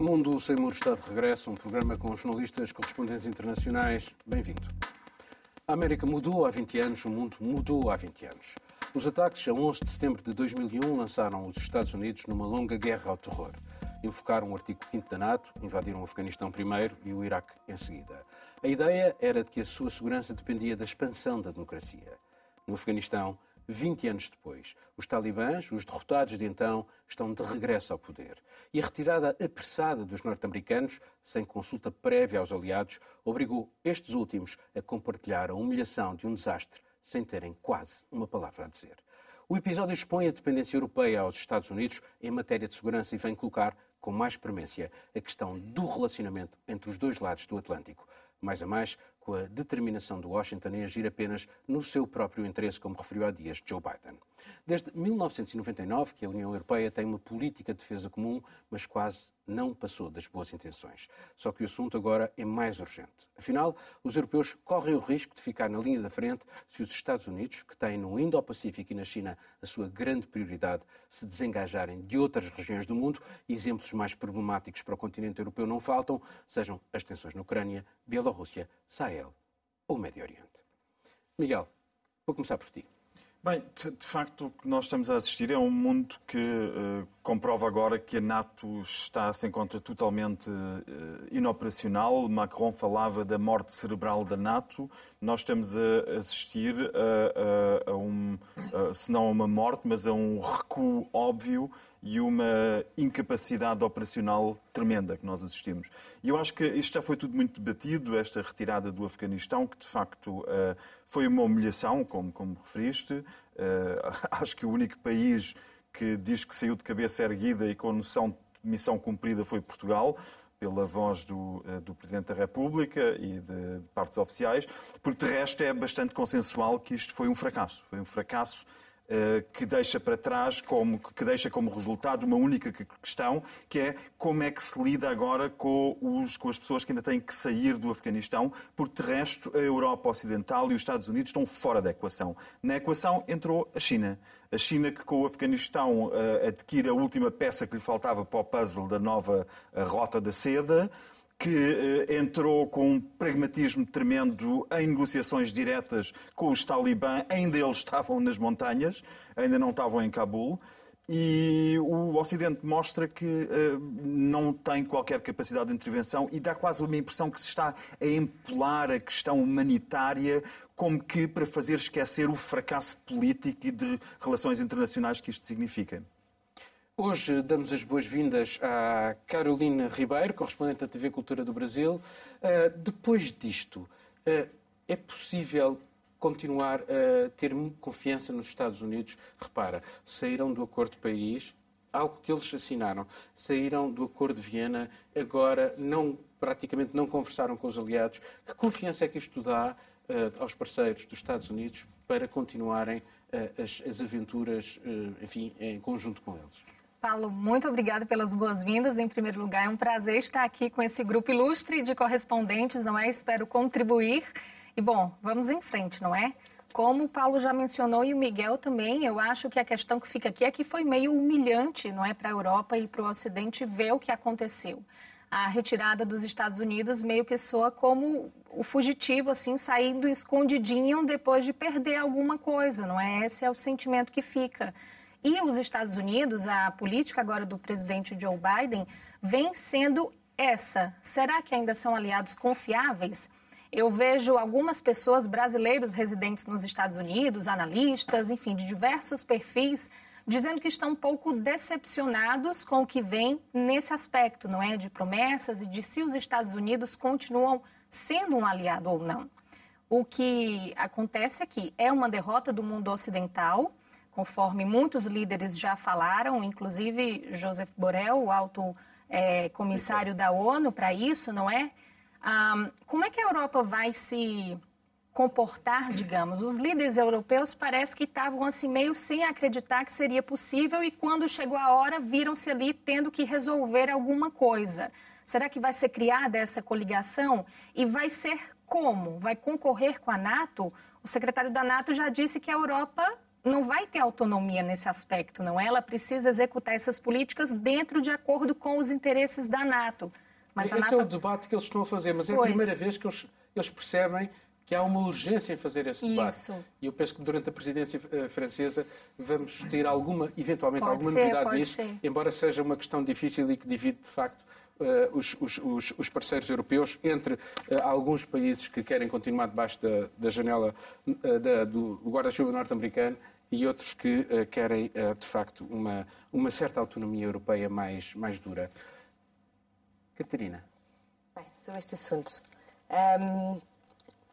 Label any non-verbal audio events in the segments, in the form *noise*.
Mundo Sem Muros está de regresso, um programa com jornalistas correspondentes internacionais. Bem-vindo. A América mudou há 20 anos, o mundo mudou há 20 anos. Os ataques a 11 de setembro de 2001 lançaram os Estados Unidos numa longa guerra ao terror. Invocaram o artigo 5 da NATO, invadiram o Afeganistão primeiro e o Iraque em seguida. A ideia era de que a sua segurança dependia da expansão da democracia. No Afeganistão, 20 anos depois, os talibãs, os derrotados de então, estão de regresso ao poder. E a retirada apressada dos norte-americanos, sem consulta prévia aos aliados, obrigou estes últimos a compartilhar a humilhação de um desastre sem terem quase uma palavra a dizer. O episódio expõe a dependência europeia aos Estados Unidos em matéria de segurança e vem colocar, com mais premência, a questão do relacionamento entre os dois lados do Atlântico. Mais a mais, a determinação de Washington em agir apenas no seu próprio interesse, como referiu há dias Joe Biden. Desde 1999 que a União Europeia tem uma política de defesa comum, mas quase não passou das boas intenções. Só que o assunto agora é mais urgente. Afinal, os europeus correm o risco de ficar na linha da frente se os Estados Unidos, que têm no Indo-Pacífico e na China a sua grande prioridade, se desengajarem de outras regiões do mundo. Exemplos mais problemáticos para o continente europeu não faltam, sejam as tensões na Ucrânia, Bielorrússia, Sahel ou Médio Oriente. Miguel, vou começar por ti. Bem, de, de, facto, o que nós estamos a assistir é um mundo que uh, comprova agora que a NATO está, se encontra totalmente uh, inoperacional. Macron falava da morte cerebral da NATO. Nós estamos a assistir a, a, a um, se não a uma morte, mas a um recuo óbvio e uma incapacidade operacional tremenda que nós assistimos. E eu acho que isto já foi tudo muito debatido, esta retirada do Afeganistão, que de facto uh, foi uma humilhação, como, como referiste. Uh, *laughs* acho que o único país que diz que saiu de cabeça erguida e com noção de missão cumprida foi Portugal pela voz do, eh, do, Presidente da República e de, de partes oficiais, porque de resto é bastante consensual que isto foi um fracasso. Foi um fracasso eh, que deixa para trás, como, que deixa como resultado uma única questão, que é como é que se lida agora com, os, com as pessoas que ainda têm que sair do Afeganistão, porque de resto a Europa Ocidental e os Estados Unidos estão fora da equação. Na equação entrou a China. A China que com o Afeganistão uh, adquire a última peça que lhe faltava para o puzzle da nova uh, Rota da Seda, que eh, entrou com um pragmatismo tremendo em negociações diretas com os talibã. Ainda eles estavam nas montanhas, ainda não estavam em Cabul. E o Ocidente mostra que uh, não tem qualquer capacidade de intervenção e dá quase uma impressão que se está a empolar a questão humanitária como que para fazer esquecer o fracasso político e de relações internacionais que isto significa. Hoje damos as boas-vindas à Carolina Ribeiro, correspondente da TV Cultura do Brasil. Uh, depois disto, uh, é possível continuar a ter confiança nos Estados Unidos? Repara, saíram do Acordo de Paris, algo que eles assinaram, saíram do Acordo de Viena, agora não, praticamente não conversaram com os aliados. Que confiança é que isto dá uh, aos parceiros dos Estados Unidos para continuarem as, as, aventuras, enfim, em conjunto com eles? Paulo, muito obrigada pelas boas-vindas. Em primeiro lugar, é um prazer estar aqui com esse grupo ilustre de correspondentes, não é? Espero contribuir. E, bom, vamos em frente, não é? Como o Paulo já mencionou e o Miguel também, eu acho que a questão que fica aqui é que foi meio humilhante, não é, para a Europa e para o Ocidente ver o que aconteceu. A retirada dos Estados Unidos meio que soa como o fugitivo, assim, saindo escondidinho depois de perder alguma coisa, não é? Esse é o sentimento que fica. E os Estados Unidos, a política agora do presidente Joe Biden, vem sendo essa. Será que ainda são aliados confiáveis? Eu vejo algumas pessoas, brasileiros residentes nos Estados Unidos, analistas, enfim, de diversos perfis, dizendo que estão um pouco decepcionados com o que vem nesse aspecto, não é? De promessas e de se os Estados Unidos continuam sendo um aliado ou não. O que acontece aqui é uma derrota do mundo ocidental, conforme muitos líderes já falaram, inclusive Joseph Borrell, o alto é, comissário da ONU para isso, não é? Ah, como é que a Europa vai se comportar, digamos? Os líderes europeus parece que estavam assim meio sem acreditar que seria possível e quando chegou a hora viram-se ali tendo que resolver alguma coisa. Será que vai ser criada essa coligação e vai ser como? Vai concorrer com a NATO? O secretário da NATO já disse que a Europa não vai ter autonomia nesse aspecto, não é? Ela precisa executar essas políticas dentro de acordo com os interesses da NATO. Mas Esse NATO... é o debate que eles estão a fazer, mas é pois. a primeira vez que eles, eles percebem que há uma urgência em fazer esse debate. Isso. E eu penso que durante a presidência eh, francesa vamos ter alguma, eventualmente, pode alguma ser, novidade nisso, ser. embora seja uma questão difícil e que divide, de facto, Uh, os, os, os, parceiros europeus entre uh, alguns países que querem continuar debaixo da, da janela uh, da, do guarda-chuva norte-americano e outros que querem, de facto, uma, uma certa autonomia europeia mais, mais dura. Catarina. Bem, sobre este assunto. Um,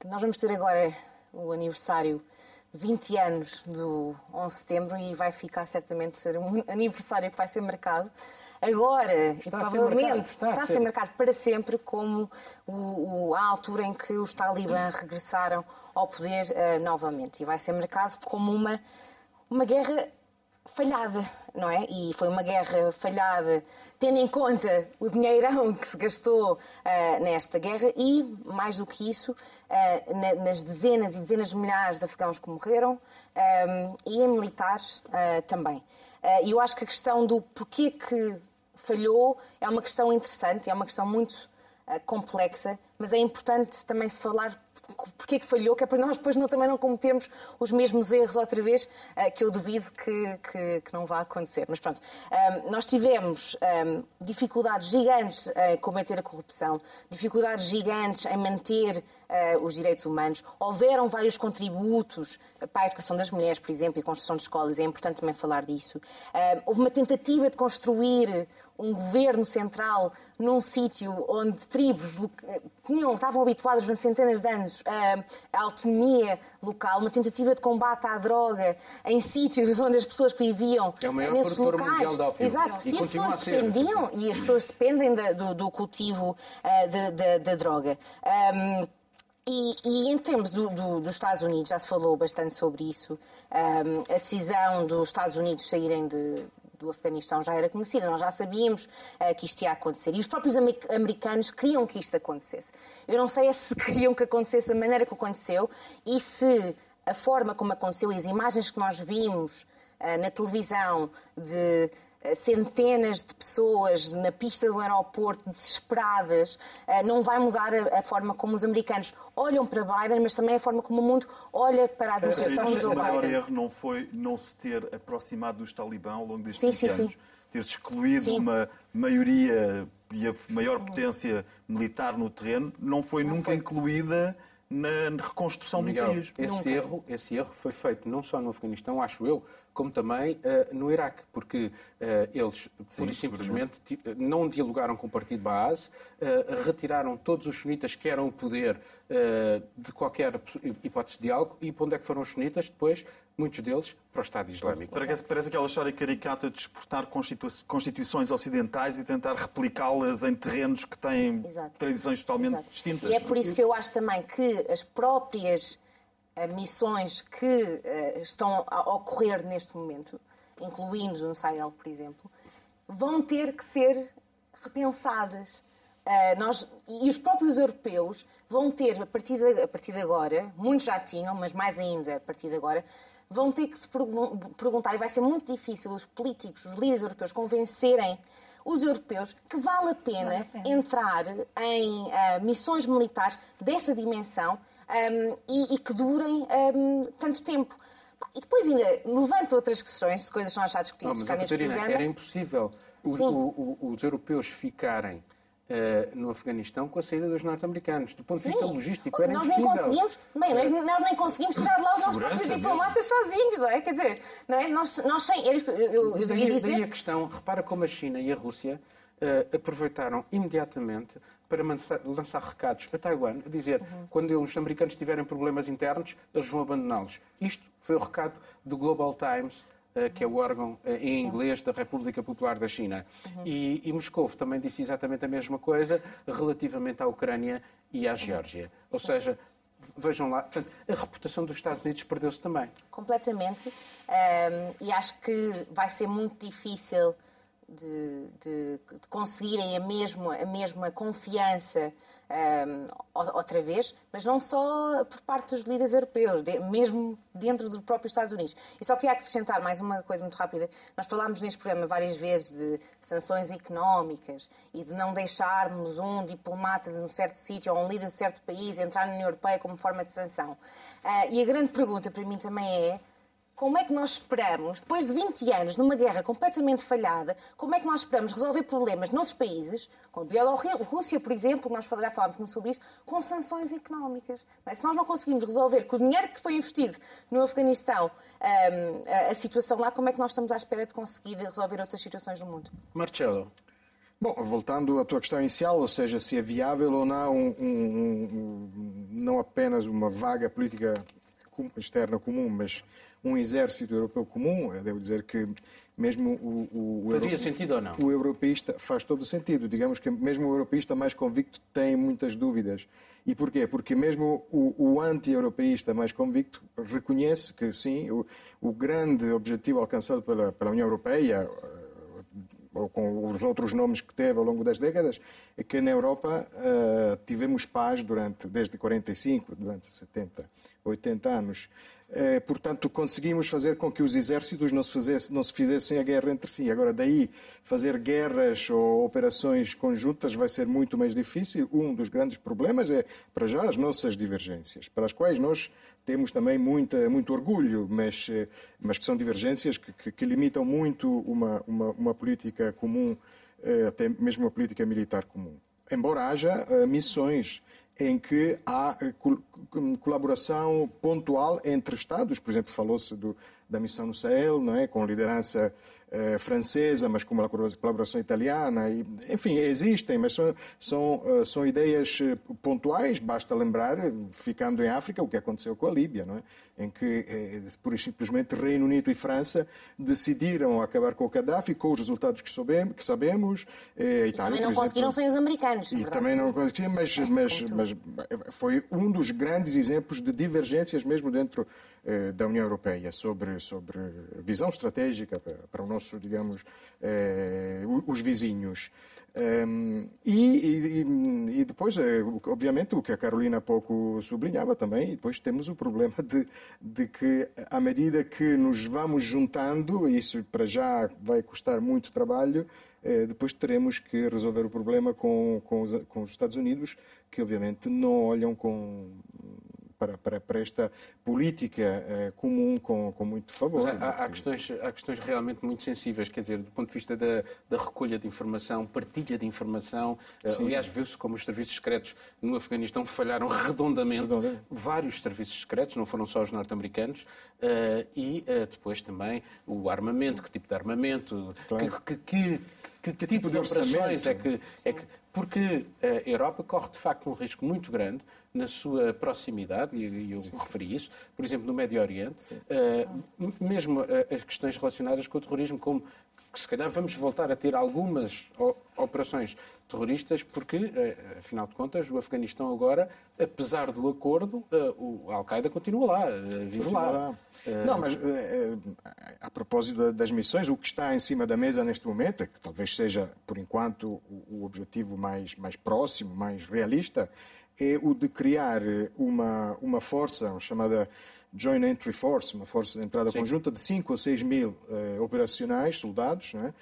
nós vamos ter agora o aniversário de 20 anos do 11 de setembro e vai ficar certamente por ser um *laughs* aniversário que vai ser marcado agora está e provavelmente está, está, a ser marcado para sempre como o, o, a altura em que os talibã regressaram ao poder uh, novamente. E vai ser marcado como uma, uma guerra falhada, não é? E foi uma guerra falhada, tendo em conta o dinheirão *laughs* que se gastou uh, nesta guerra e, mais do que isso, uh, na, nas dezenas e dezenas de milhares de afegãos que morreram um, e em militares uh, também. E eu acho que a questão do porquê que falhou é uma questão interessante, é uma questão muito complexa, mas é importante também se falar porque é que falhou, que é para nós depois não, também não cometermos os mesmos erros outra vez, uh, que eu duvido que, que, que, não vá acontecer. Mas pronto, ehm, nós tivemos ehm, dificuldades gigantes em combater a corrupção, dificuldades gigantes em manter uh, os direitos humanos. Houveram vários contributos para a educação das mulheres, por exemplo, e construção de escolas, é importante também falar disso. Uh, houve uma tentativa de construir um governo central num sítio onde tribos tinham, estavam habituadas durante centenas de anos à autonomia local, uma tentativa de combate à droga em sítios onde as pessoas que viviam é nesses locais. Exato. E, e as pessoas dependiam, e as pessoas dependem do, do cultivo uh, da droga. Um, e, e, em termos do, do, dos Estados Unidos, já se falou bastante sobre isso, um, a decisão dos Estados Unidos saírem de, do Afeganistão já era conhecida, nós já sabíamos uh, que isto ia acontecer. E os próprios americanos queriam que isto acontecesse. Eu não sei se *laughs* queriam que acontecesse da maneira que aconteceu e se a forma como aconteceu e as imagens que nós vimos uh, na televisão de centenas de pessoas na pista do aeroporto desesperadas, eh, não vai mudar a, forma como os americanos olham para Biden, mas também a forma como o mundo olha para a administração de Joe Biden. O maior erro não foi não se ter aproximado dos talibã ao longo destes sim, sim, anos. Sim. Ter-se excluído sim. uma maioria e a maior potência militar no terreno não foi não nunca foi. incluída na reconstrução Miguel, do país. Esse erro, esse erro foi feito não só no Afeganistão, acho eu, como também uh, no Iraque, porque uh, eles, Sim, pura e simplesmente, não dialogaram com o partido Baaz, uh, retiraram todos os sunitas que eram o poder de qualquer hipótese de diálogo, e para onde é que foram os sunitas? Depois, muitos deles, para o Estado Islâmico. Parece, parece aquela história caricata de exportar constituições ocidentais e tentar replicá-las em terrenos que têm Exato. tradições totalmente Exato. distintas. E é por isso que eu acho também que as próprias missões que uh, estão a ocorrer neste momento, incluindo no Sahel, por exemplo, vão ter que ser repensadas. Uh, nós, e os próprios europeus vão ter, a partir, de, a partir de agora, muitos já tinham, mas mais ainda a partir de agora, vão ter que se perguntar, e vai ser muito difícil os políticos, os líderes europeus, convencerem os europeus que vale a pena, vale a pena. entrar em uh, missões militares desta dimensão um, e, e, que durem um, tanto tempo. E depois ainda levanta outras questões, de coisas que nós já discutimos cá neste Catarina, programa. Era impossível os, o, o, os europeus ficarem Uh, no Afeganistão com a saída dos norte-americanos. Do ponto de vista logístico, era nós impossível. Nem conseguimos, bem, nós, nós, nem conseguimos tirar de lá os nossos próprios diplomatas sozinhos, não é? Quer dizer, não é? nós, nós sem... Eu, eu, eu daí, dizer... daí a questão, repara como a China e a Rússia uh, aproveitaram imediatamente para lançar recados a Taiwan, a dizer uhum. quando os americanos tiverem problemas internos, eles vão abandoná-los. Isto foi o recado do Global Times, uh, que é o órgão uh, em inglês da República Popular da China. Uhum. E, e Moscou também disse exatamente a mesma coisa relativamente à Ucrânia e à Geórgia. Ou Sim. seja, vejam lá, portanto, a reputação dos Estados Unidos perdeu-se também. Completamente. Um, e acho que vai ser muito difícil de, de, de conseguirem a mesma, a mesma confiança um, outra vez, mas não só por parte dos líderes europeus, de, mesmo dentro do próprio Estados Unidos. E só queria acrescentar mais uma coisa muito rápida. Nós falámos neste programa várias vezes de sanções económicas e de não deixarmos um diplomata de um certo sítio ou um líder de certo país entrar na União Europeia como forma de sanção. Uh, e a grande pergunta para mim também é como é que nós esperamos, depois de 20 anos numa guerra completamente falhada, como é que nós esperamos resolver problemas noutros países, como a Bielorrússia, por exemplo, nós já falámos sobre isso, com sanções económicas? É? Se nós não conseguimos resolver com o dinheiro que foi investido no Afeganistão a, a situação lá, como é que nós estamos à espera de conseguir resolver outras situações no mundo? Marcelo. Bom, voltando à tua questão inicial, ou seja, se é viável ou não, um, um, um, não apenas uma vaga política externa comum, mas um exército europeu comum, eu devo dizer que mesmo o, o, Faria sentido ou não? O europeísta faz todo sentido. Digamos que mesmo o europeísta mais convicto tem muitas dúvidas. E porquê? Porque mesmo o, o anti-europeísta mais convicto reconhece que sim, o, o grande objetivo alcançado pela, pela União Europeia, eh, ou com os outros nomes que teve ao longo das décadas, é que na Europa uh, tivemos paz durante, desde 45, durante 70, 80 anos. Eh, portanto, conseguimos fazer com que os exércitos não se, fizesse, não se fizessem a guerra entre si. Agora, daí fazer guerras ou operações conjuntas vai ser muito mais difícil. Um dos grandes problemas é, para já, as nossas divergências, para as quais nós temos também muita, muito orgulho, mas, eh, mas que são divergências que, que, que limitam muito uma, uma, uma política comum, eh, até mesmo uma política militar comum. Embora haja missões em que há eh, colaboração pontual entre Estados. Por exemplo, falou-se da missão no Sahel, não é? com liderança eh, francesa, mas com uma colaboração italiana. E, enfim, existem, mas são, são, uh, são ideias eh, pontuais. Basta lembrar, ficando em África, o que aconteceu com a Líbia, não é? Em que, eh, pura e simplesmente, Reino Unido e França decidiram acabar com o Gaddafi, com os resultados que, soubemos, que sabemos. Eh, Itália, também não conseguiram sem os americanos. E também não conseguiram, mas, *laughs* mas, mas foi um dos grandes exemplos de divergências mesmo dentro eh, da União Europeia sobre, sobre visão estratégica para, para o nosso, digamos, eh, os vizinhos. Um, ehm, e, e, e, depois, eh, obviamente, o que a Carolina há pouco sublinhava também, depois temos o problema de, de que, à medida que nos vamos juntando, isso para já vai custar muito trabalho, depois teremos que resolver o problema com, com, os, com os Estados Unidos, que obviamente não olham com para, para, para esta política eh, comum com, com muito favor. Há, há, questões, há questões realmente muito sensíveis, quer dizer, do ponto de vista da, da recolha de informação, partilha de informação. Eh, Sim. Aliás, viu-se como os serviços secretos no Afeganistão falharam redondamente. Vários serviços secretos, não foram só os norte-americanos. Uh, e depois também o armamento, que tipo de armamento, claro. que, que, que, que, tipo, tipo de operações é que, é que. Porque a Europa corre de facto um risco muito grande na sua proximidade, e eu Sim. referi isso, por exemplo, no Médio Oriente, uh, mesmo uh, as questões relacionadas com o terrorismo, como que se calhar vamos voltar a ter algumas operações terroristas, porque, uh, afinal de contas, o Afeganistão agora, apesar do acordo, o Al-Qaeda continua lá, vive lá. lá. Não, mas a propósito das missões, o que está em cima da mesa neste momento, é que talvez seja, por enquanto, o objetivo mais, mais próximo, mais realista, é o de criar uma, uma força chamada Joint Entry Force, uma força de entrada Sim. conjunta de 5 ou 6 mil uh, operacionais, soldados, é?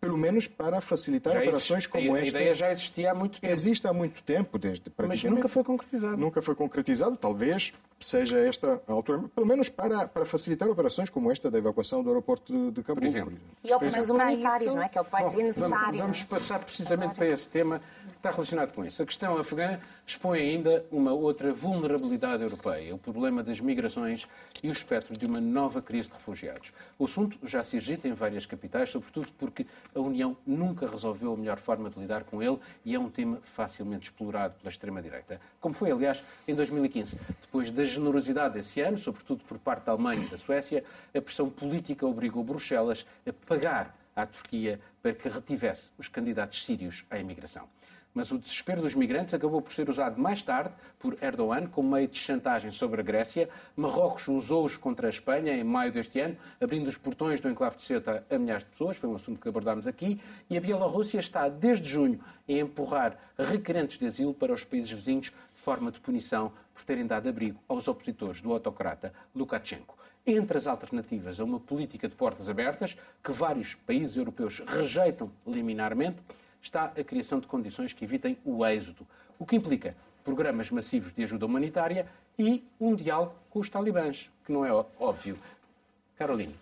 pelo menos para facilitar já operações existe, como a, esta. A ideia já existia há muito tempo. Existe há muito tempo, desde praticamente... Mas nunca foi concretizado. Nunca foi concretizado, talvez seja esta a altura, pelo menos para, para facilitar operações como esta da evacuação do aeroporto de, de Cabul. Por exemplo. E operações humanitárias, não é? Que é o que vai Bom, ser necessário. Vamos, vamos passar precisamente para esse tema está relacionado com isso. A questão afegã expõe ainda uma outra vulnerabilidade europeia, o problema das migrações e o espectro de uma nova crise de refugiados. O assunto já se agita em várias capitais, sobretudo porque a União nunca resolveu a melhor forma de lidar com ele e é um tema facilmente explorado pela extrema-direita. Como foi, aliás, em 2015. Depois da generosidade desse ano, sobretudo por parte da Alemanha e da Suécia, a pressão política obrigou Bruxelas a pagar à Turquia para que retivesse os candidatos sírios à imigração. Mas o desespero dos migrantes acabou por ser usado mais tarde por Erdogan como meio de chantagem sobre a Grécia. Marrocos usou-os contra a Espanha em maio deste ano, abrindo os portões do enclave de Ceuta a milhares de pessoas, foi um assunto que abordámos aqui. E a Bielorrússia está, desde junho, a empurrar requerentes de asilo para os países vizinhos forma de punição por terem dado abrigo aos opositores do autocrata Lukashenko. Entre as alternativas a uma política de portas abertas, que vários países europeus rejeitam liminarmente, está a criação de condições que evitem o êxodo, o que implica programas massivos de ajuda humanitária e um diálogo com os talibãs, que não é óbvio. Caroline.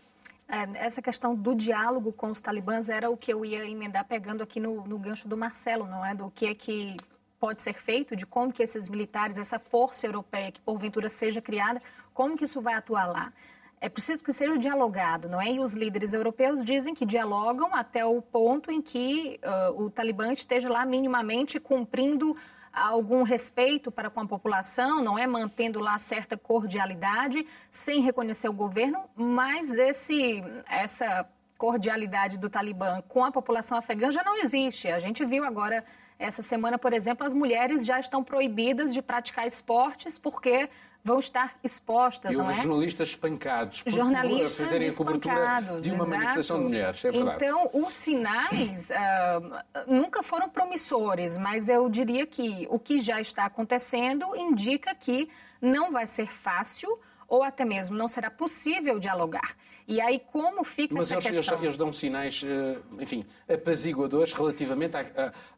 É, essa questão do diálogo com os talibãs era o que eu ia emendar pegando aqui no, no gancho do Marcelo, não é? Do que é que pode ser feito, de como que esses militares, essa força europeia que porventura seja criada, como que isso vai atuar lá é preciso que seja dialogado, não é? E os líderes europeus dizem que dialogam até o ponto em que uh, o Talibã esteja lá minimamente cumprindo algum respeito para com a população, não é mantendo lá certa cordialidade, sem reconhecer o governo, mas esse essa cordialidade do Talibã com a população afegã já não existe. A gente viu agora essa semana, por exemplo, as mulheres já estão proibidas de praticar esportes porque vão estar expostas, e não é? jornalistas espancados por jornalistas fazerem a cobertura de uma exato. manifestação de mulheres, é verdade. Então, os sinais uh, nunca foram promissores, mas eu diria que o que já está acontecendo indica que não vai ser fácil ou até mesmo não será possível dialogar. E aí, como fica Mas essa eles, questão? Mas eles dão sinais, eh, enfim, apaziguadores relativamente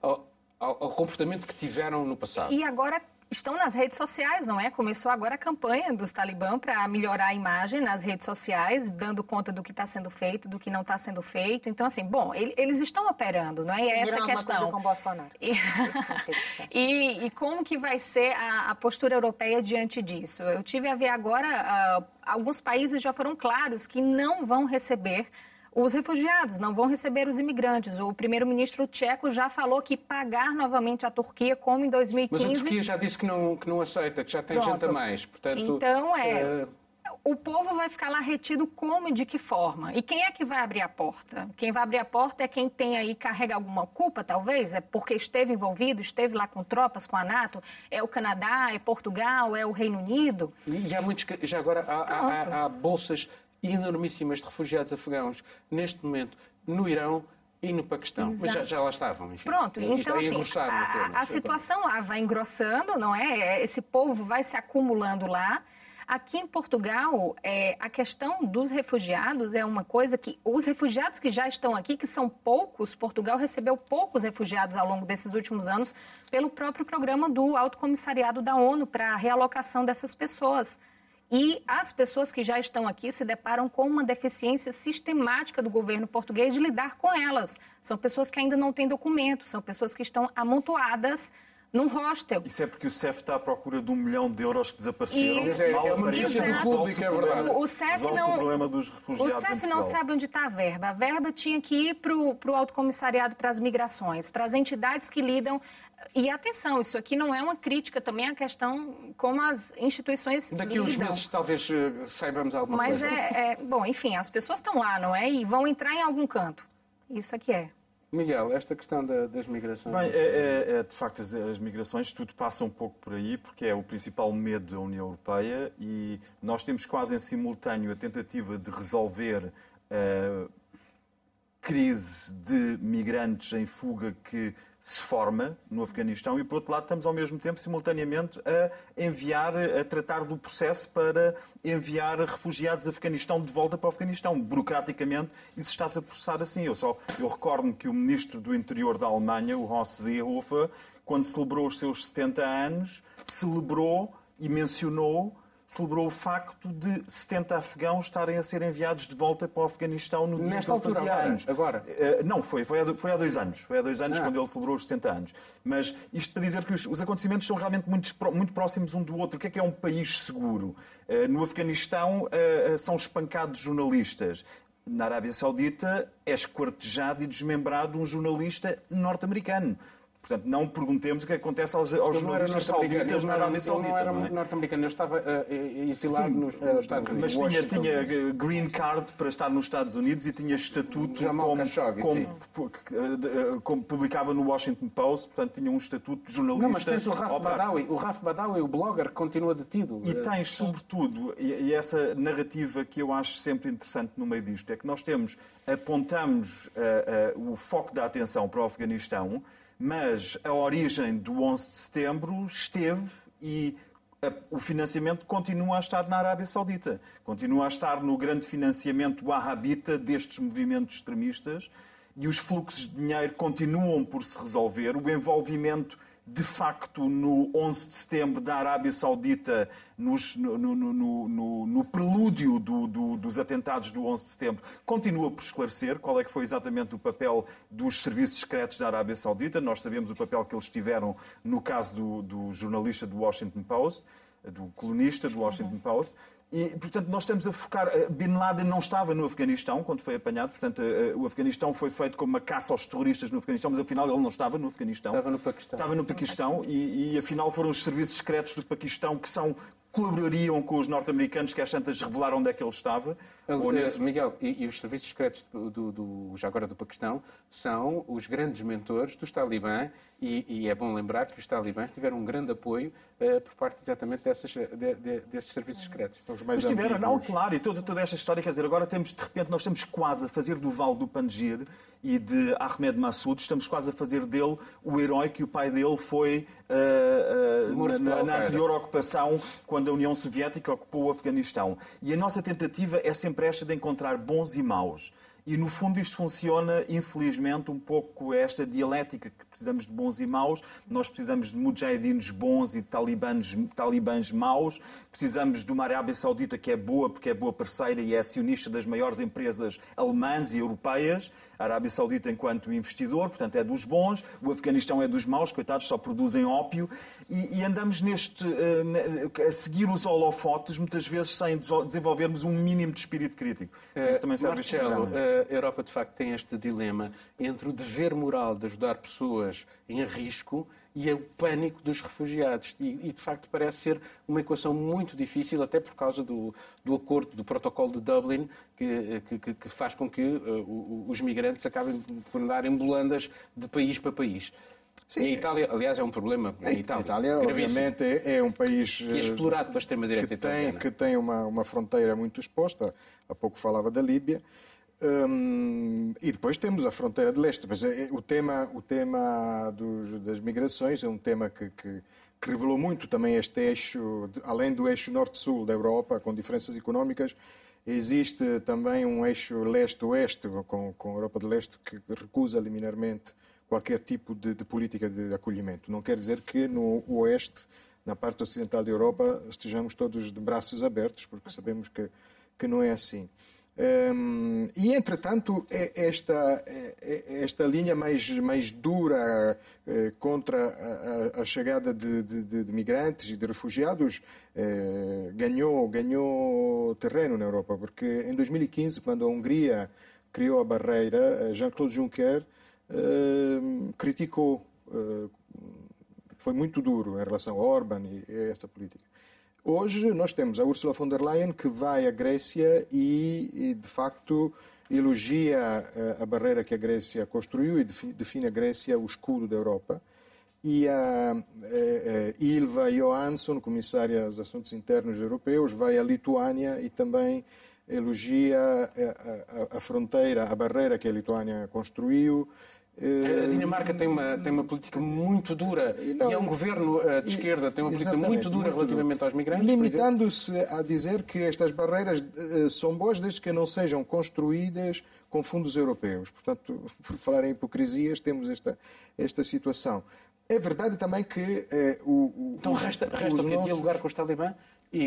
ao, ao comportamento que tiveram no passado. E agora estão nas redes sociais, não é? Começou agora a campanha dos Talibã para melhorar a imagem nas redes sociais, dando conta do que está sendo feito, do que não está sendo feito. Então, assim, bom, eles estão operando, não é? E é essa questão. coisa com Bolsonaro. E, *laughs* e, e, como que vai ser a, a, postura europeia diante disso? Eu tive a ver agora, uh, alguns países já foram claros que não vão receber os refugiados, não vão receber os imigrantes. O primeiro-ministro tcheco já falou que pagar novamente a Turquia, como em 2015... Mas a Turquia já disse que não, que não aceita, que já tem Pronto. gente a mais. Portanto, então, é... Uh... O povo vai ficar lá retido como e de que forma? E quem é que vai abrir a porta? Quem vai abrir a porta é quem tem aí, carrega alguma culpa, talvez? É porque esteve envolvido, esteve lá com tropas, com a NATO? É o Canadá, é Portugal, é o Reino Unido? E há muitos... Já agora há, há, há bolsas enormíssimas de refugiados afegãos neste momento no Irão e no Paquistão. Exato. Mas já, já, lá estavam, enfim. Pronto, então assim, a, a situação lá vai engrossando, não é? Esse povo vai se acumulando lá. Aqui em Portugal, é, a questão dos refugiados é uma coisa que os refugiados que já estão aqui, que são poucos, Portugal recebeu poucos refugiados ao longo desses últimos anos pelo próprio programa do Alto Comissariado da ONU para a realocação dessas pessoas. E as pessoas que já estão aqui se deparam com uma deficiência sistemática do governo português de lidar com elas. São pessoas que ainda não têm documento, são pessoas que estão amontoadas num hostel. Isso é porque o CEF está à procura de um milhão de euros que desapareceram. E... É, é uma é verdade. O CEF não, o problema dos refugiados O CEF não sabe onde está a verba. A verba tinha que ir para o Alto Comissariado para as Migrações, para as entidades que lidam e atenção, isso aqui não é uma crítica também à questão como as instituições Daqui a uns meses talvez eh, saibamos alguma Mas coisa. Mas é, é, bom, enfim, as pessoas estão lá, não é? E vão entrar em algum canto. Isso aqui é. Miguel, esta questão da, das migrações. Bem, é, é, é, de facto as, as, migrações, tudo passa um pouco por aí, porque é o principal medo da União Europeia e nós temos quase em simultâneo a tentativa de resolver a eh, crise de migrantes em fuga que se forma no Afeganistão e, por outro lado, estamos ao mesmo tempo, simultaneamente, a enviar, a tratar do processo para enviar refugiados do Afeganistão de volta para o Afeganistão. Burocraticamente, isso está-se a processar assim. Eu, só, eu recordo-me que o ministro do Interior da Alemanha, o Horst Seehofer, quando celebrou os seus 70 anos, celebrou e mencionou celebrou o facto de 70 afegãos estarem a ser enviados de volta para o Afeganistão no dia Nesta que ele fazia anos. Agora? Uh, não, foi, foi há, foi há dois anos. Foi há dois anos ah. quando ele celebrou os 70 anos. Mas isto para dizer que os, os acontecimentos são realmente muito, muito próximos um do outro. O que é que é um país seguro? Uh, no Afeganistão uh, são espancados jornalistas. Na Arábia Saudita é esquartejado e desmembrado um jornalista norte-americano. Portanto, não perguntemos o que acontece aos, aos jornalistas sauditas na Arábia Saudita. Ele não era é? norte-americano, ele estava uh, exilado Sim, nos, nos Estados Unidos. Mas tinha, tinha green card para estar nos Estados Unidos e tinha estatuto Jamal como, Khashoggi, como, como, publicava no Washington Post, portanto tinha um estatuto de jornalista. Não, mas tens o Raf. Badawi, o Raf Badawi, o blogger, que continua detido. E tens, sobretudo, e e essa narrativa que eu acho sempre interessante no meio disto, é que nós temos, apontamos eh, eh, o foco da atenção para o Afeganistão, mas a origem do 11 de setembro esteve e o financiamento continua a estar na Arábia Saudita. Continua a estar no grande financiamento wahhabita destes movimentos extremistas e os fluxos de dinheiro continuam por se resolver. O envolvimento de facto no 11 de setembro da Arábia Saudita, nos- no, no- no- no- prelúdio do- do- dos atentados do 11 de setembro, continua por esclarecer qual é que foi exatamente o papel dos serviços secretos da Arábia Saudita. Nós sabemos o papel que eles tiveram no caso do, do jornalista do Washington Post, do colunista do Washington Post. E, portanto, nós estamos a focar. eh, Bin Laden não estava no Afeganistão quando foi apanhado, portanto, eh, o Afeganistão foi feito como uma caça aos terroristas no Afeganistão, mas afinal ele não estava no Afeganistão. Estava no Paquistão. Estava no Paquistão e, e, afinal foram os serviços secretos do Paquistão que são colaborariam com os norte-americanos que às tantas revelaram onde é que ele estava. Eh, nesse- Miguel, e, e os serviços secretos do, do- do- já agora do Paquistão são os grandes mentores dos talibã e, e é bom lembrar que os talibãs tiveram um grande apoio eh, por parte exatamente dessas, de- de- desses serviços secretos. São os mais Mas tiveram, não, claro, e toda, toda esta história, quer dizer, agora temos, de repente, nós estamos quase a fazer do Val do Panjir e de Ahmed Massoud, estamos quase a fazer dele o herói que o pai dele foi ah, Morto na, na anterior ocupação, quando a União Soviética ocupou o Afeganistão. E a nossa tentativa é sempre esta de encontrar bons e maus. E, no fundo, isto funciona, infelizmente, um pouco esta dialética que precisamos de bons e maus. Nós precisamos de mujahidinos bons e talibãs, talibãs maus. Precisamos de uma Arábia Saudita que é boa porque é boa parceira e é acionista das maiores empresas alemãs e europeias. A Arábia Saudita enquanto investidor, portanto, é dos bons. O Afeganistão é dos maus, coitados, só produzem ópio. E, e andamos neste, eh, ne- a seguir os holofotes, muitas vezes sem desenvolvermos um mínimo de espírito crítico. Isso também serve Marcelo, eh, a Europa de facto tem este dilema entre o dever moral de ajudar pessoas em risco e o pânico dos refugiados. E, e, de facto parece ser uma equação muito difícil, até por causa do, do acordo, do protocolo de Dublin, que, que- que- faz com que o- os migrantes acabem por andar em bolandas de país para país. Sim. E a Itália, aliás, é um problema. A Itália, Itália, obviamente, é, é um país Que é eh, explorado pela extrema-direita que tem, italiana. que tem uma, uma fronteira muito exposta. Há pouco falava da Líbia. Hum, e depois temos a fronteira de leste. Mas eh, o tema, o tema dos- das migrações é um tema que, que- que revelou muito também este eixo, de- além do eixo norte-sul da Europa, com diferenças económicas, existe também um eixo leste-oeste, com, com a Europa de leste, que recusa liminarmente qualquer tipo de, de política de acolhimento. Não quer dizer que no oeste, na parte ocidental da Europa, estejamos todos de braços abertos, porque sabemos que, que não é assim. Hum, e, entretanto, é esta, é- é- esta linha mais, mais dura eh, contra a, a- chegada de, de- de- migrantes e de refugiados eh, ganhou, ganhou terreno na Europa, porque em 2015, quando a Hungria criou a barreira, eh, Jean-Claude Juncker eh, criticou, foi muito duro em relação a Orban e a essa política. Hoje nós temos a Ursula von der Leyen que vai à Grécia e, e, de facto, elogia eh, a barreira que a Grécia construiu e defi- define a Grécia o escudo da Europa. E a eh, eh, Ilva Johansson, comissária aos assuntos internos europeus, vai à Lituânia e também elogia a fronteira, a barreira que a Lituânia construiu. Eh, A Dinamarca tem uma, tem uma política muito dura e, não, é um governo eh, de e- esquerda, tem uma política muito dura muito relativamente dura. aos migrantes. Limitando-se a dizer que estas barreiras eh, são boas desde que não sejam construídas com fundos europeus. Portanto, por falar em hipocrisias, temos esta, esta situação. É verdade também que eh, o, o, Então resta, resta os o quê? nossos- Dialogar com os talibã e,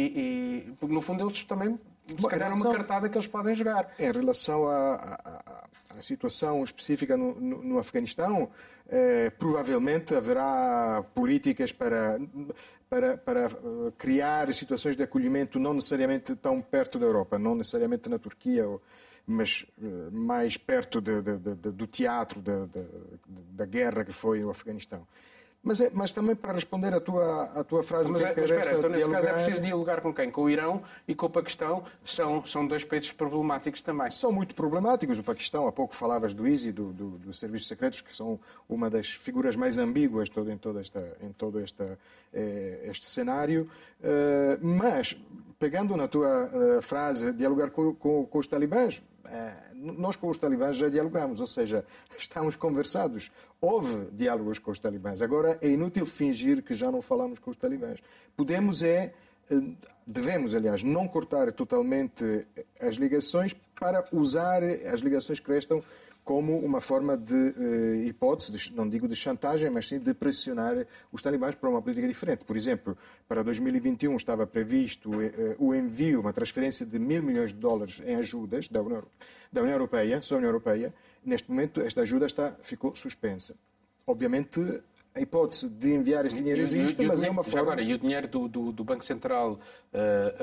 e porque no fundo eles também, se Bom, calhar, é relação- uma cartada que eles podem jogar. Em relação à- à situação específica no, no- no Afeganistão, eh, provavelmente haverá políticas para, para, para eh, criar situações de acolhimento não necessariamente tão perto da Europa, não necessariamente na Turquia mas uh, mais perto de, de, de, do teatro da guerra que foi o Afeganistão. Mas, é, mas também para responder à tua, à tua frase... Mas, que mas espera, então nesse dialogar... caso é preciso dialogar com quem? Com o Irão e com o Paquistão? São, são dois países problemáticos também. São muito problemáticos. O Paquistão, há pouco falavas do ISI, do, do, dos serviços secretos, que são uma das figuras mais ambíguas todo, em, todo, esta, em todo esta, eh, este cenário. Uh, mas, pegando na tua uh, frase, dialogar com, com, com os talibãs, eh, nós com os talibãs já dialogamos, ou seja, *laughs* estamos conversados. Houve diálogos com os talibãs. Agora é inútil fingir que já não falamos com os talibãs. Podemos é, eh, devemos, aliás, não cortar totalmente as ligações para usar as ligações que restam como uma forma de uh, hipótese, de, não digo de chantagem, mas sim de pressionar os talibãs para uma política diferente. Por exemplo, para 2021 estava previsto uh, o envio, uma transferência de mil milhões de dólares em ajudas da União, da União Europeia, só a União Europeia. Neste momento, esta ajuda está, ficou suspensa. Obviamente, a hipótese de enviar este dinheiro existe, e, e, mas dinheiro, é uma forma. Agora, e o dinheiro do, do, do Banco Central uh,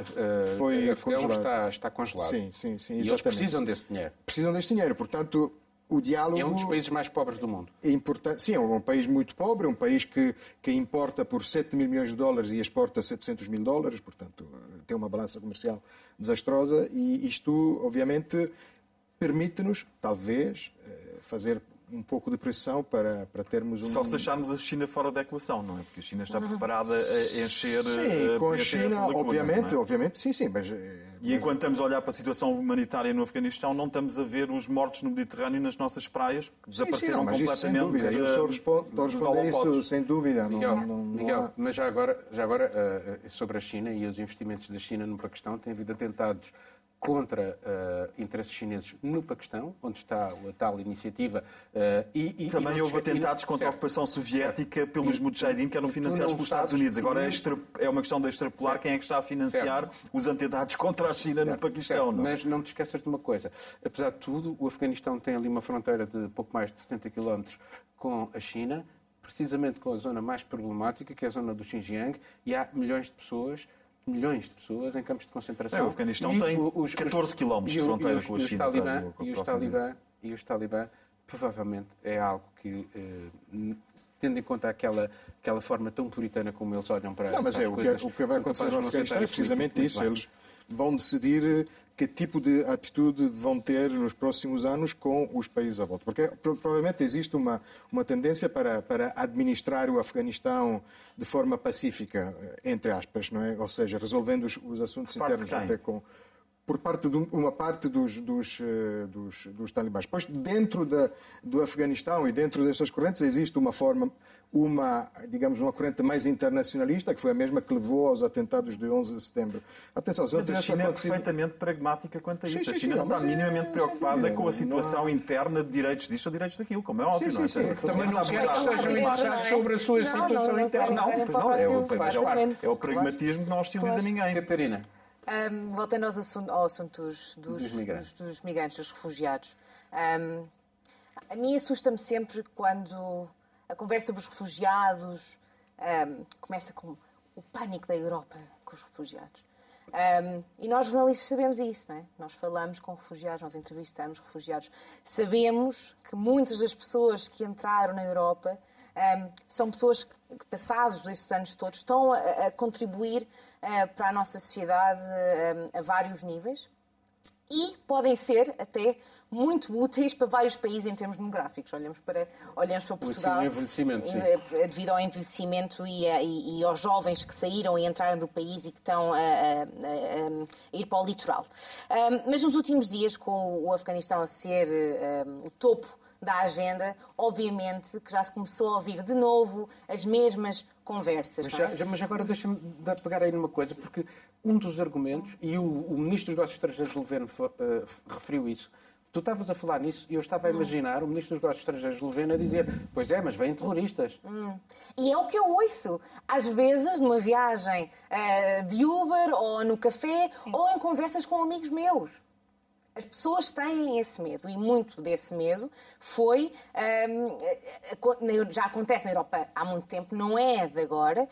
uh, Foi está, está congelado. Sim, sim, sim. Exatamente. E eles precisam desse dinheiro. Precisam deste dinheiro. Portanto, o diálogo... É um dos países mais pobres do mundo. É importante. Sim, é um país muito pobre, é um país que, que importa por 7 mil milhões de dólares e exporta 700 mil dólares, portanto, tem uma balança comercial desastrosa e isto, obviamente, permite-nos, talvez, eh, fazer um pouco de pressão para, para termos um. Só se deixarmos a China fora da equação, não é? Porque a China está preparada a encher. Sim, com a China, lacuna, obviamente, é? obviamente, sim, sim. Mas, e enquanto estamos a olhar para a situação humanitária no Afeganistão, não estamos a ver os mortos no Mediterrâneo nas nossas praias, que desapareceram sim, sim, não, completamente. Isso, sem dúvida. Eu só respondo, estou a responder isso sem dúvida. Miguel, não, não, Miguel há... mas já agora, já agora uh, sobre a China e os investimentos da China no Paquistão, tem havido atentados contra uh, interesses chineses no Paquistão, onde está a tal iniciativa. Uh, e, e, Também e houve atentados contra certo. a ocupação soviética certo. pelos Mujahideen, que eram financiados pelos Estados Unidos. Agora é, é uma questão de extrapolar certo. quem é que está a financiar os atentados contra a China no Paquistão. Não? Mas não te esqueças de uma coisa. Apesar de tudo, o Afeganistão tem ali uma fronteira de pouco mais de 70 quilómetros com a China, precisamente com a zona mais problemática, que é a zona do Xinjiang, e há milhões de pessoas milhões de pessoas em campos de concentração. É, o Afeganistão tem os, 14 quilómetros de fronteira com a China. Talibã, e, os talibã, e os talibã, provavelmente, é algo que, eh, tendo em conta aquela, aquela forma tão puritana como eles olham para, Não, mas é, o que, o que vai acontecer no Afeganistão é precisamente isso. Eles vão decidir que tipo de atitude vão ter nos próximos anos com os países à volta. Porque provavelmente existe uma, uma tendência para, para administrar o Afeganistão de forma pacífica, entre aspas, não é? Ou seja, resolvendo os, os assuntos internos até com por parte de uma parte dos, dos, eh, dos, dos talibãs. Pois dentro da, do Afeganistão e dentro dessas correntes existe uma forma, uma, digamos, uma corrente mais internacionalista, que foi a mesma que levou aos atentados de 11 de setembro. Atenção, se mas a China acontecido... é perfeitamente pragmática quanto a isso. Sim, sim, a China sim, não está minimamente é... preocupada com a situação há... interna de direitos disto ou direitos daquilo, como é óbvio, não é? Também não quer que sejam interessados sobre a sua situação interna. Não, não, é o pragmatismo que não hostiliza ninguém. Catarina. Um, voltando aos assunto, ao assunto dos, dos, dos, migrantes. Dos, dos, migrantes, dos refugiados. Um, a mim assusta-me sempre quando a conversa sobre os refugiados um, começa com o pânico da Europa com os refugiados. Um, e nós, jornalistas, sabemos isso, não é? Nós falamos com refugiados, nós entrevistamos refugiados. Sabemos que muitas das pessoas que entraram na Europa um, são pessoas que, passados estes anos todos, estão a, a contribuir uh, para a nossa sociedade uh, a vários níveis e podem ser até muito úteis para vários países em termos demográficos. Olhamos para, olhamos para Portugal. envelhecimento, sim. Eh, devido ao envelhecimento e, a, e, e, aos jovens que saíram e entraram do país e que estão a, a, a ir para o litoral. Um, mas nos últimos dias, com o Afeganistão a ser um, o topo da agenda, obviamente que já se começou a ouvir de novo as mesmas conversas. Mas, é? já, mas agora deixa-me pegar aí numa coisa, porque um dos argumentos, e o, o Ministro dos Negócios Estrangeiros Leveno uh, referiu isso, Tu estavas a falar nisso e eu estava a imaginar o Ministro dos Negócios Estrangeiros Leveno a dizer pois é, mas vêm terroristas. Hum. E é o que eu ouço. Às vezes, numa viagem uh, de Uber ou no café Sim. ou em conversas com amigos meus. As pessoas têm esse medo e muito desse medo foi. Um, já acontece na Europa há muito tempo, não é de agora,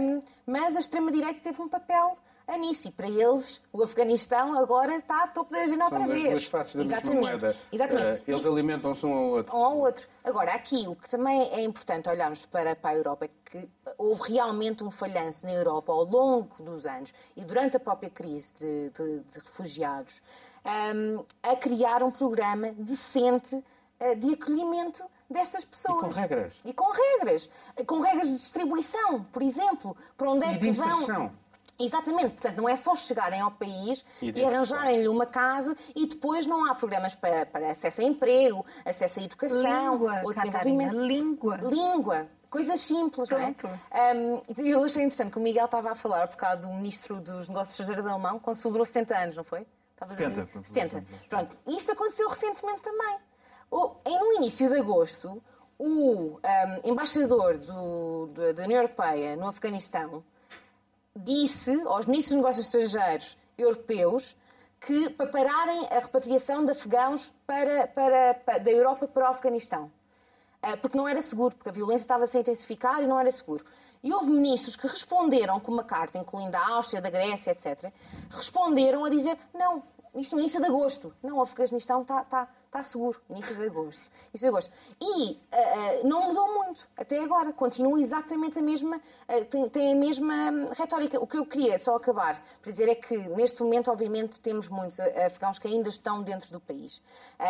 um, mas a extrema-direita teve um papel a nisso. E para eles, o Afeganistão agora está a topo da agenda outra São vez. Exatamente. moeda. Exatamente. Eh, eles alimentam-se um ao outro. um ao outro. Agora, aqui o que também é importante olharmos para, para a Europa é que houve realmente um falhanço na Europa ao longo dos anos e durante a própria crise de, de- de refugiados hum, a criar um programa decente eh, de acolhimento destas pessoas. com regras. E com regras. Com regras de distribuição, por exemplo. Para onde é E de que vão. inserção. Exatamente, portanto, não é só chegarem ao país E e, arranjarem-lhe uma casa e depois não há programas para, para acesso a emprego, acesso à educação, Língua, ou Catarina, desenvolvimento. língua. Língua. Coisas simples, Pronto. não é? Um, eu achei interessante que o Miguel estava a falar por causa do Ministro dos Negócios Estrangeiros alemão, quando celebrou 70 anos, não foi? Estava a dizer? 70. 70. Pronto. Isto aconteceu recentemente também. No início de agosto, o um, embaixador do- do- da União Europeia no Afeganistão disse aos ministros dos negócios estrangeiros europeus que para pararem a repatriação de afegãos para, para- para- da Europa para o Afeganistão. Ah, Porque não era seguro, porque a violência estava a se intensificar e não era seguro. E houve ministros que responderam com uma carta, incluindo a Áustria, da Grécia, etc., responderam a dizer: não, isto no início de agosto. Não, o Afeganistão está, está, está seguro, início de agosto. Início de agosto. E ah, não mudou muito até agora. Continua exatamente a mesma, ah, tem, tem a mesma hum, retórica. O que eu queria só acabar para dizer é que, neste momento, obviamente, temos muitos afegãos que ainda estão dentro do país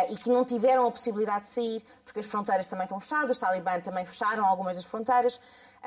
e que não tiveram a possibilidade de sair, porque as fronteiras também estão fechadas, os talibã também fecharam algumas das fronteiras.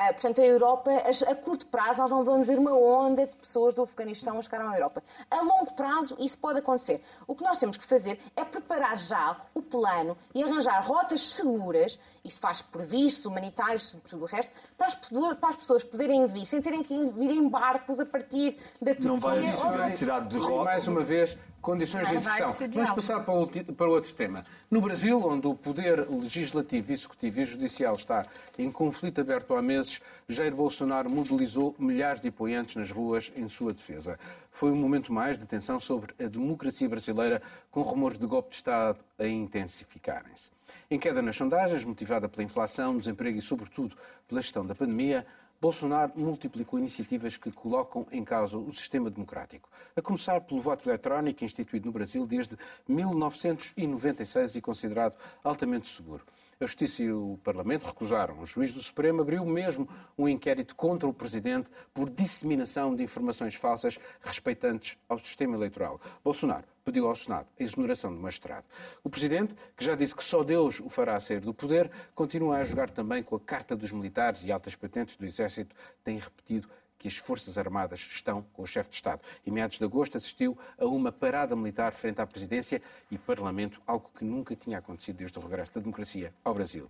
Ah, portanto, a Europa, a, curto prazo, nós não vamos ver uma onda de pessoas do Afeganistão a chegar à Europa. A longo prazo, isso pode acontecer. O que nós temos que fazer é preparar já o plano e arranjar rotas seguras, isto faz por vistos humanitários, tudo o resto, para as, para as pessoas poderem vir, sem terem que vir em barcos a partir da Turquia. Não vai a necessidade de rota. mais uma vez, condições de Vai- vai-se inserção. o Vamos passar para, para outro tema. No Brasil, onde o poder legislativo, executivo e judicial está em conflito aberto há meses, Jair Bolsonaro mobilizou milhares de apoiantes nas ruas em sua defesa. Foi um momento mais de tensão sobre a democracia brasileira, com rumores de golpe de Estado a intensificarem-se. Em queda nas sondagens, motivada pela inflação, desemprego e, sobretudo, pela gestão da pandemia, Bolsonaro multiplicou iniciativas que colocam em causa o sistema democrático, a começar pelo voto eletrónico instituído no Brasil desde 1996 e considerado altamente seguro. A Justiça e o Parlamento recusaram. O juiz do Supremo abriu mesmo um inquérito contra o Presidente por disseminação de informações falsas respeitantes ao sistema eleitoral. Bolsonaro pediu ao Senado a exoneração do magistrado. O Presidente, que já disse que só Deus o fará sair do poder, continua a jogar também com a carta dos militares e altas patentes do Exército, tem repetido que as Forças Armadas estão com o chefe de Estado. Em meados de agosto assistiu a uma parada militar frente à Presidência e Parlamento, algo que nunca tinha acontecido desde o regresso da democracia ao Brasil.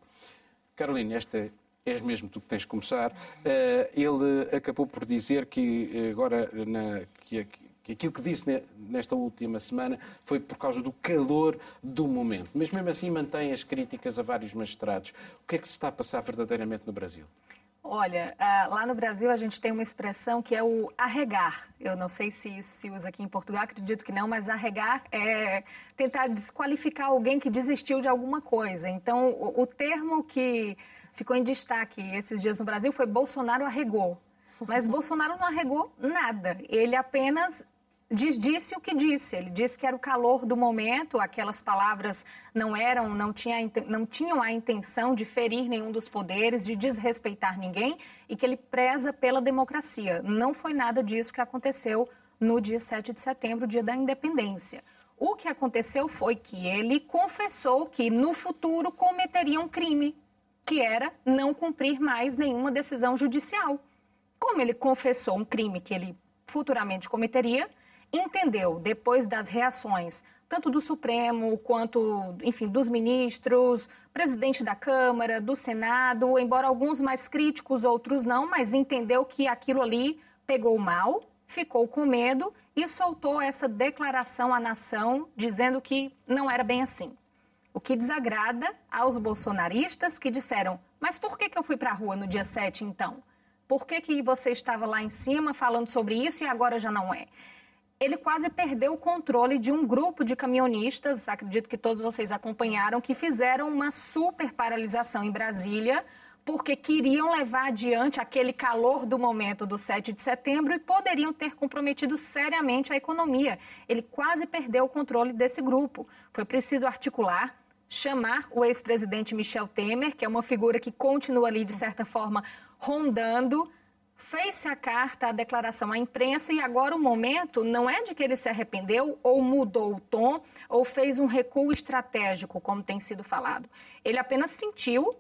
Carolina, esta és mesmo tu que tens de começar. Eh, ele acabou por dizer que eh, agora na- que, que aquilo que disse ne- nesta última semana foi por causa do calor do momento. Mas mesmo assim mantém as críticas a vários magistrados. O que é que se está a passar verdadeiramente no Brasil? Olha, ah, lá no Brasil a gente tem uma expressão que é o arregar. Eu não sei se isso se usa aqui em Portugal, acredito que não, mas arregar é tentar desqualificar alguém que desistiu de alguma coisa. Então, o, o termo que ficou em destaque esses dias no Brasil foi Bolsonaro arregou. Mas Bolsonaro não arregou nada. Ele apenas diz, disse o que disse. Ele disse que era o calor do momento, aquelas palavras não eram, não, tinha, não tinham a intenção de ferir nenhum dos poderes, de desrespeitar ninguém e que ele preza pela democracia. Não foi nada disso que aconteceu no dia 7 de setembro, dia da independência. O que aconteceu foi que ele confessou que no futuro cometeria um crime, que era não cumprir mais nenhuma decisão judicial. Como ele confessou um crime que ele futuramente cometeria, entendeu, depois das reações, tanto do Supremo quanto, enfim, dos ministros, presidente da Câmara, do Senado, embora alguns mais críticos, outros não, mas entendeu que aquilo ali pegou mal, ficou com medo e soltou essa declaração à nação dizendo que não era bem assim. O que desagrada aos bolsonaristas que disseram: Mas por que, que eu fui para a rua no dia 7 então? Por que, que você estava lá em cima falando sobre isso e agora já não é? Ele quase perdeu o controle de um grupo de caminhonistas, acredito que todos vocês acompanharam, que fizeram uma super paralisação em Brasília porque queriam levar adiante aquele calor do momento do 7 de setembro e poderiam ter comprometido seriamente a economia. Ele quase perdeu o controle desse grupo. Foi preciso articular, chamar o ex-presidente Michel Temer, que é uma figura que continua ali, de certa forma, rondando fez-se a carta, a declaração à imprensa e agora o momento não é de que ele se arrependeu ou mudou o tom ou fez um recuo estratégico, como tem sido falado. Ele apenas sentiu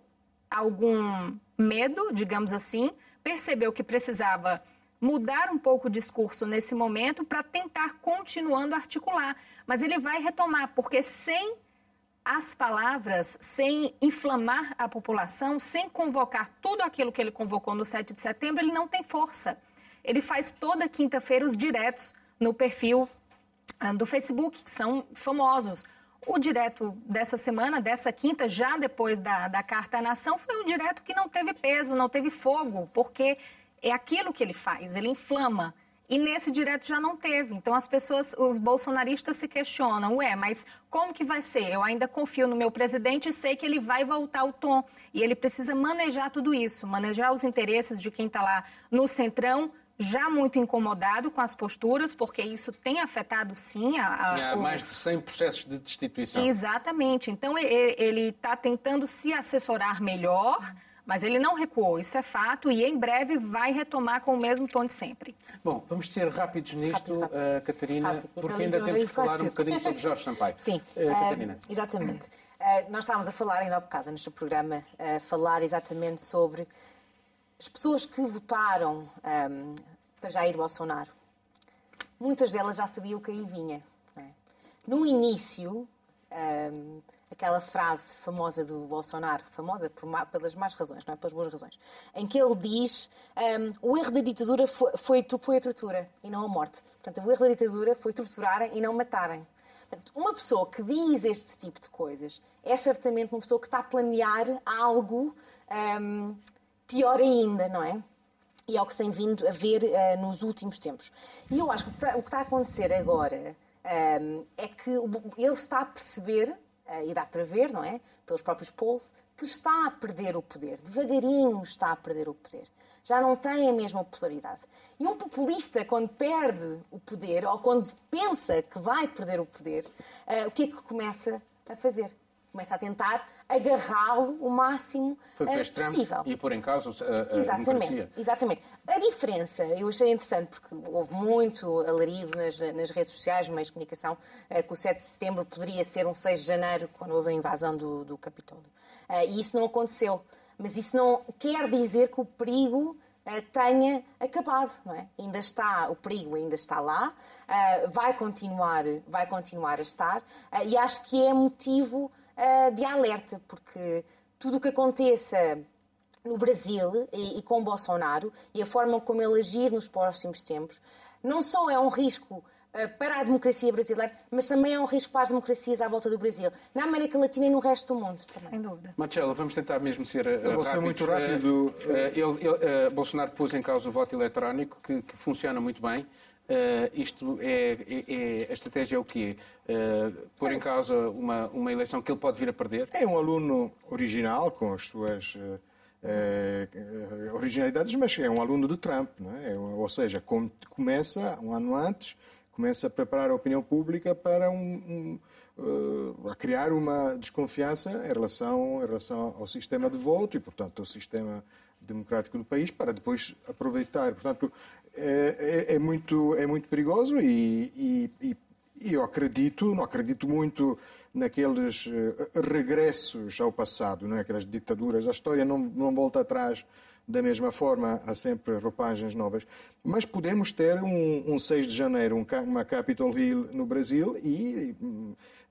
algum medo, digamos assim, percebeu que precisava mudar um pouco o discurso nesse momento para tentar continuando a articular. Mas ele vai retomar, porque sem as palavras, sem inflamar a população, sem convocar tudo aquilo que ele convocou no 7 de setembro, ele não tem força. Ele faz toda quinta-feira os diretos no perfil ah, do Facebook, que são famosos. O direto dessa semana, dessa quinta, já depois da, da Carta à Nação, foi um direto que não teve peso, não teve fogo, porque é aquilo que ele faz, ele inflama. E nesse direto já não teve. Então as pessoas, os bolsonaristas se questionam, ué, mas como que vai ser? Eu ainda confio no meu presidente e sei que ele vai voltar o tom. E ele precisa manejar tudo isso, manejar os interesses de quem está lá no centrão, já muito incomodado com as posturas, porque isso tem afetado sim a. a Tinha o... mais de 100 processos de destituição. Exatamente. Então ele está tentando se assessorar melhor. Mas ele não recuou, isso é fato, e em breve vai retomar com o mesmo tom de sempre. Bom, vamos ser rápidos nisto, Rápido, rápido. Uh, Catarina, Rápido. porque Então, ainda temos que falar um bocadinho sobre Jorge Sampaio. Sim, Uh, Catarina. exatamente. Eh, nós estávamos a falar ainda há bocado neste programa, a falar exatamente sobre as pessoas que votaram ehm, para Jair Bolsonaro. Muitas delas já sabiam o que aí vinha. é? No início, ehm, aquela frase famosa do Bolsonaro, famosa por pelas más razões, não é? Pelas boas razões, em que ele diz ehm, o erro da ditadura foi, foi, foi a tortura e não a morte. Portanto, o erro da ditadura foi torturarem e não matarem. Portanto, uma pessoa que diz este tipo de coisas é certamente uma pessoa que está a planear algo ehm, pior ainda, não é? E é o que tem vindo a ver eh, nos últimos tempos. E eu acho que o que está, a acontecer agora ehm, é que ele está a perceber, e dá para ver, não é? Pelos próprios polls, que está a perder o poder. Devagarinho está a perder o poder. Já não tem a mesma popularidade. E um populista, quando perde o poder, ou quando pensa que vai perder o poder, eh, o que é que começa a fazer? Começa a tentar agarrá-lo o máximo Foi o que eh, fez Trump possível. e pôr em causa a, a Exatamente, democracia. exatamente. A diferença, eu achei interessante, porque houve muito alarido nas, nas redes sociais, nos meios de comunicação, eh, que o 7 de setembro poderia ser um 6 de janeiro, quando houve a invasão do, do Capitólio. Eh, E isso não aconteceu. Mas isso não quer dizer que o perigo eh, tenha acabado, não é? Ainda está, o perigo ainda está lá, eh, vai continuar, vai continuar a estar, eh, e acho que é motivo eh, de alerta, porque tudo o que aconteça no Brasil e, e com Bolsonaro e a forma como ele agir nos próximos tempos, não só é um risco eh, para a democracia brasileira, mas também é um risco para as democracias à volta do Brasil, na América Latina e no resto do mundo também. Sem dúvida. Marcelo, vamos tentar mesmo ser uh, Eu vou ser muito rápido. Uh, uh, ele- ele, uh, Bolsonaro pôs em causa o voto eletrónico, que, que funciona muito bem. Uh, isto é, é- é- a estratégia é o quê? Uh, pôr em causa uma, uma eleição que ele pode vir a perder? É um aluno original, com as suas eh, originalidades, mas é um aluno de Trump, não é? ou seja, com- começa um ano antes, começa a preparar a opinião pública para um, um, a criar uma desconfiança em relação, em relação ao sistema de voto e, portanto, ao sistema democrático do país, para depois aproveitar. Portanto, é, é- é muito, é muito perigoso e, e- e- eu acredito, não acredito muito naqueles eh, regressos ao passado, não é? aquelas ditaduras. A história não, não volta atrás da mesma forma, há sempre roupagens novas. Mas podemos ter um, um 6 de janeiro, um uma Capitol Hill no Brasil e,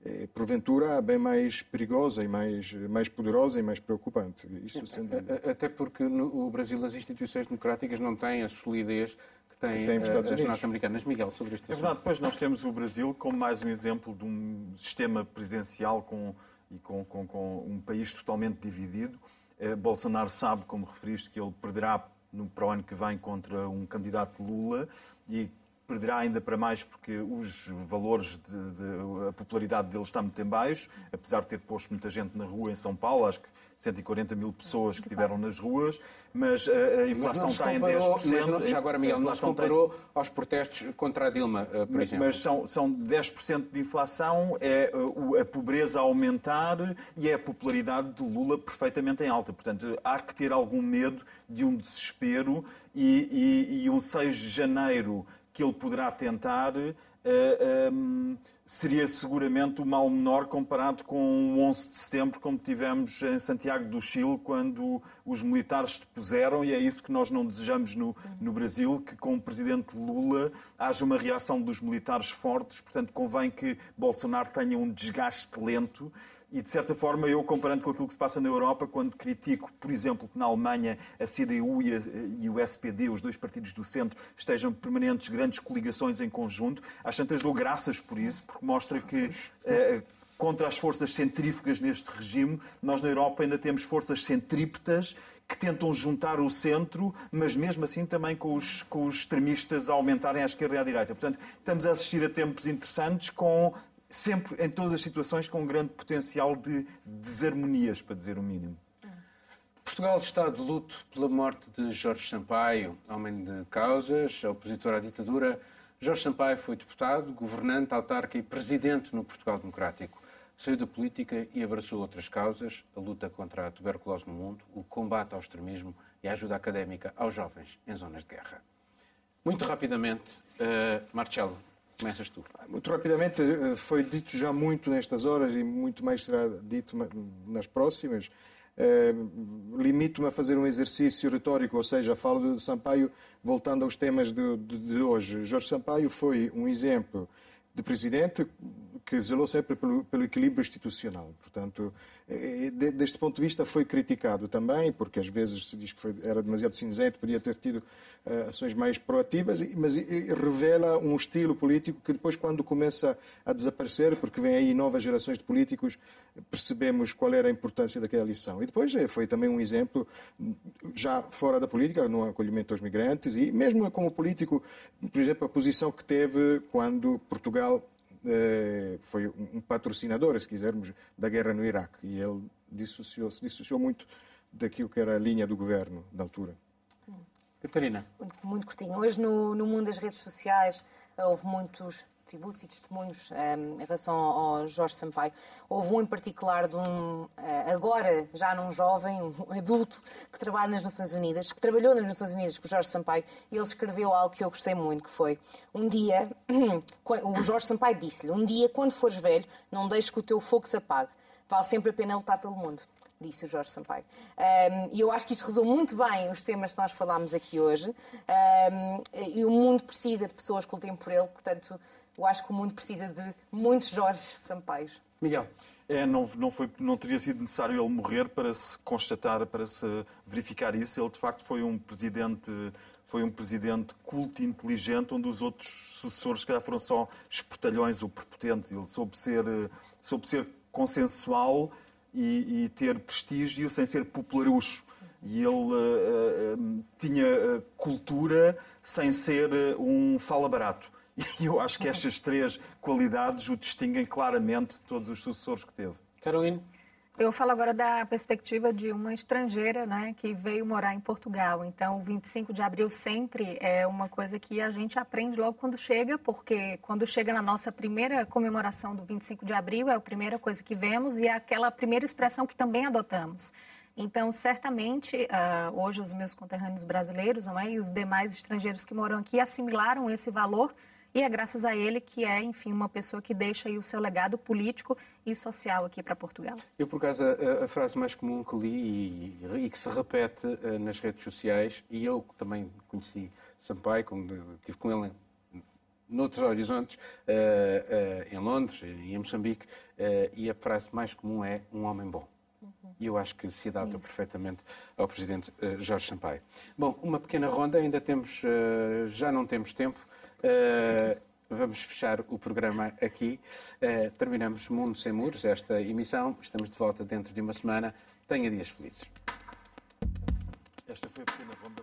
eh, porventura, bem mais perigosa e mais, mais poderosa e mais preocupante. Isso sem dúvida. A- Até porque no o Brasil as instituições democráticas não têm a solidez que têm, Que têm Estados as Unidos. norte-americanas. Miguel, sobre este É verdade, depois nós temos o Brasil como mais um exemplo de um sistema presidencial com, e com, com- com um país totalmente dividido. Eh, Bolsonaro sabe, como referiste, que ele perderá no, para o ano que vem contra um candidato Lula e perderá ainda para mais porque os valores de, de, a popularidade dele está muito em baixo, apesar de ter posto muita gente na rua em São Paulo, acho que 140 mil pessoas que estiveram nas ruas, mas a, a inflação está em 10%. Não, já agora, Miguel, não se comparou tem... aos protestos contra a Dilma, eh, por mas, exemplo. Mas são, são 10% de inflação, é a pobreza a aumentar e é a popularidade de Lula perfeitamente em alta. Portanto, há que ter algum medo de um desespero e, e, e um 6 de janeiro que ele poderá tentar. Uh, eh, um, ehm, seria seguramente o mal menor comparado com o 11 de setembro, como tivemos em Santiago do Chile, quando os militares depuseram, e é isso que nós não desejamos no, no Brasil, que com o presidente Lula haja uma reação dos militares fortes, portanto convém que Bolsonaro tenha um desgaste lento e, de certa forma, eu, comparando com aquilo que se passa na Europa, quando critico, por exemplo, que na Alemanha a CDU e, a, e o SPD, os dois partidos do centro, estejam permanentes grandes coligações em conjunto, às tantas dou graças por isso, porque mostra que. Eh, contra as forças centrífugas neste regime, nós na Europa ainda temos forças centrípetas que tentam juntar o centro, mas mesmo assim também com os, com os extremistas a aumentarem à esquerda e à direita. Portanto, estamos a assistir a tempos interessantes com sempre, em todas as situações, com um grande potencial de desarmonias, para dizer o mínimo. Portugal está de luto pela morte de Jorge Sampaio, homem de causas, opositor à ditadura. Jorge Sampaio foi deputado, governante, autarca e presidente no Portugal Democrático. Saiu da política e abraçou outras causas, a luta contra a tuberculose no mundo, o combate ao extremismo e a ajuda académica aos jovens em zonas de guerra. Muito rapidamente, uh, Marcelo, Começas tu. Muito rapidamente, eh, foi dito já muito nestas horas e muito mais será dito nas próximas. Uh, Limito-me a fazer um exercício retórico, ou seja, falo de Sampaio voltando aos temas de, de hoje. Jorge Sampaio foi um exemplo de presidente que zelou sempre pelo, pelo equilíbrio institucional. Portanto, eh, deste ponto de vista foi criticado também, porque às vezes se diz que foi, era demasiado cinzento, podia ter tido uh, ações mais proativas, mas revela um estilo político que depois, quando começa a desaparecer, porque vem aí novas gerações de políticos, percebemos qual era a importância daquela lição. E depois eh, foi também um exemplo, já fora da política, no acolhimento aos migrantes, e mesmo como político, por exemplo, a posição que teve quando Portugal eh, foi um patrocinador, se quisermos, da guerra no Iraque. E ele dissociou, se dissociou muito daquilo que era a linha do governo na altura. Catarina. Muito, muito curtinho. Hoje, no, no mundo das redes sociais, houve muitos tributos e testemunhos um, ehm, em relação ao Jorge Sampaio. Houve um em particular de um, eh, agora já num jovem, um *laughs* adulto, que trabalha nas Nações Unidas, que trabalhou nas Nações Unidas com o Jorge Sampaio, e ele escreveu algo que eu gostei muito, que foi, um dia, *clears throat* o Jorge Sampaio disse-lhe, um dia, quando fores velho, não deixes que o teu fogo se apague. Vale sempre a pena lutar pelo mundo disse o Jorge Sampaio. Um, e eu acho que isto resume muito bem os temas que nós falámos aqui hoje. Um, e o mundo precisa de pessoas que lutem por ele, portanto, eu acho que o mundo precisa de muitos Jorge Sampaios. Miguel. É, não, não, foi, não teria sido necessário ele morrer para se constatar, para se verificar isso. Ele, de facto, foi um presidente, foi um presidente culto e inteligente, onde os outros sucessores, se calhar, foram só espertalhões ou prepotentes. Ele soube ser, soube ser consensual e, e ter prestígio sem ser popularucho. E ele uh, uh, tinha cultura sem ser um fala barato. E eu acho que estas três qualidades o distinguem claramente de todos os sucessores que teve. Caroline? Eu falo agora da perspectiva de uma estrangeira né, que veio morar em Portugal. Então, o 25 de abril sempre é uma coisa que a gente aprende logo quando chega, porque quando chega na nossa primeira comemoração do 25 de abril, é a primeira coisa que vemos e é aquela primeira expressão que também adotamos. Então, certamente, uh, hoje os meus conterrâneos brasileiros é, e os demais estrangeiros que moram aqui assimilaram esse valor e é graças a ele que é, enfim, uma pessoa que deixa aí o seu legado político e social aqui para Portugal. Eu, por acaso, a, a, frase mais comum que li e, e que se repete uh, nas redes sociais, e eu também conheci Sampaio, como estive com ele noutros horizontes, uh, uh, em Londres e em Moçambique, e a frase mais comum é um homem bom. E eu acho que se adapta Isso. perfeitamente ao Presidente Jorge Sampaio. Bom, uma pequena ronda, ainda temos, já não temos tempo, Uh, vamos fechar o programa aqui. Uh, terminamos Mundo Sem Muros, esta emissão. Estamos de volta dentro de uma semana. Tenha dias felizes. Esta foi a pequena.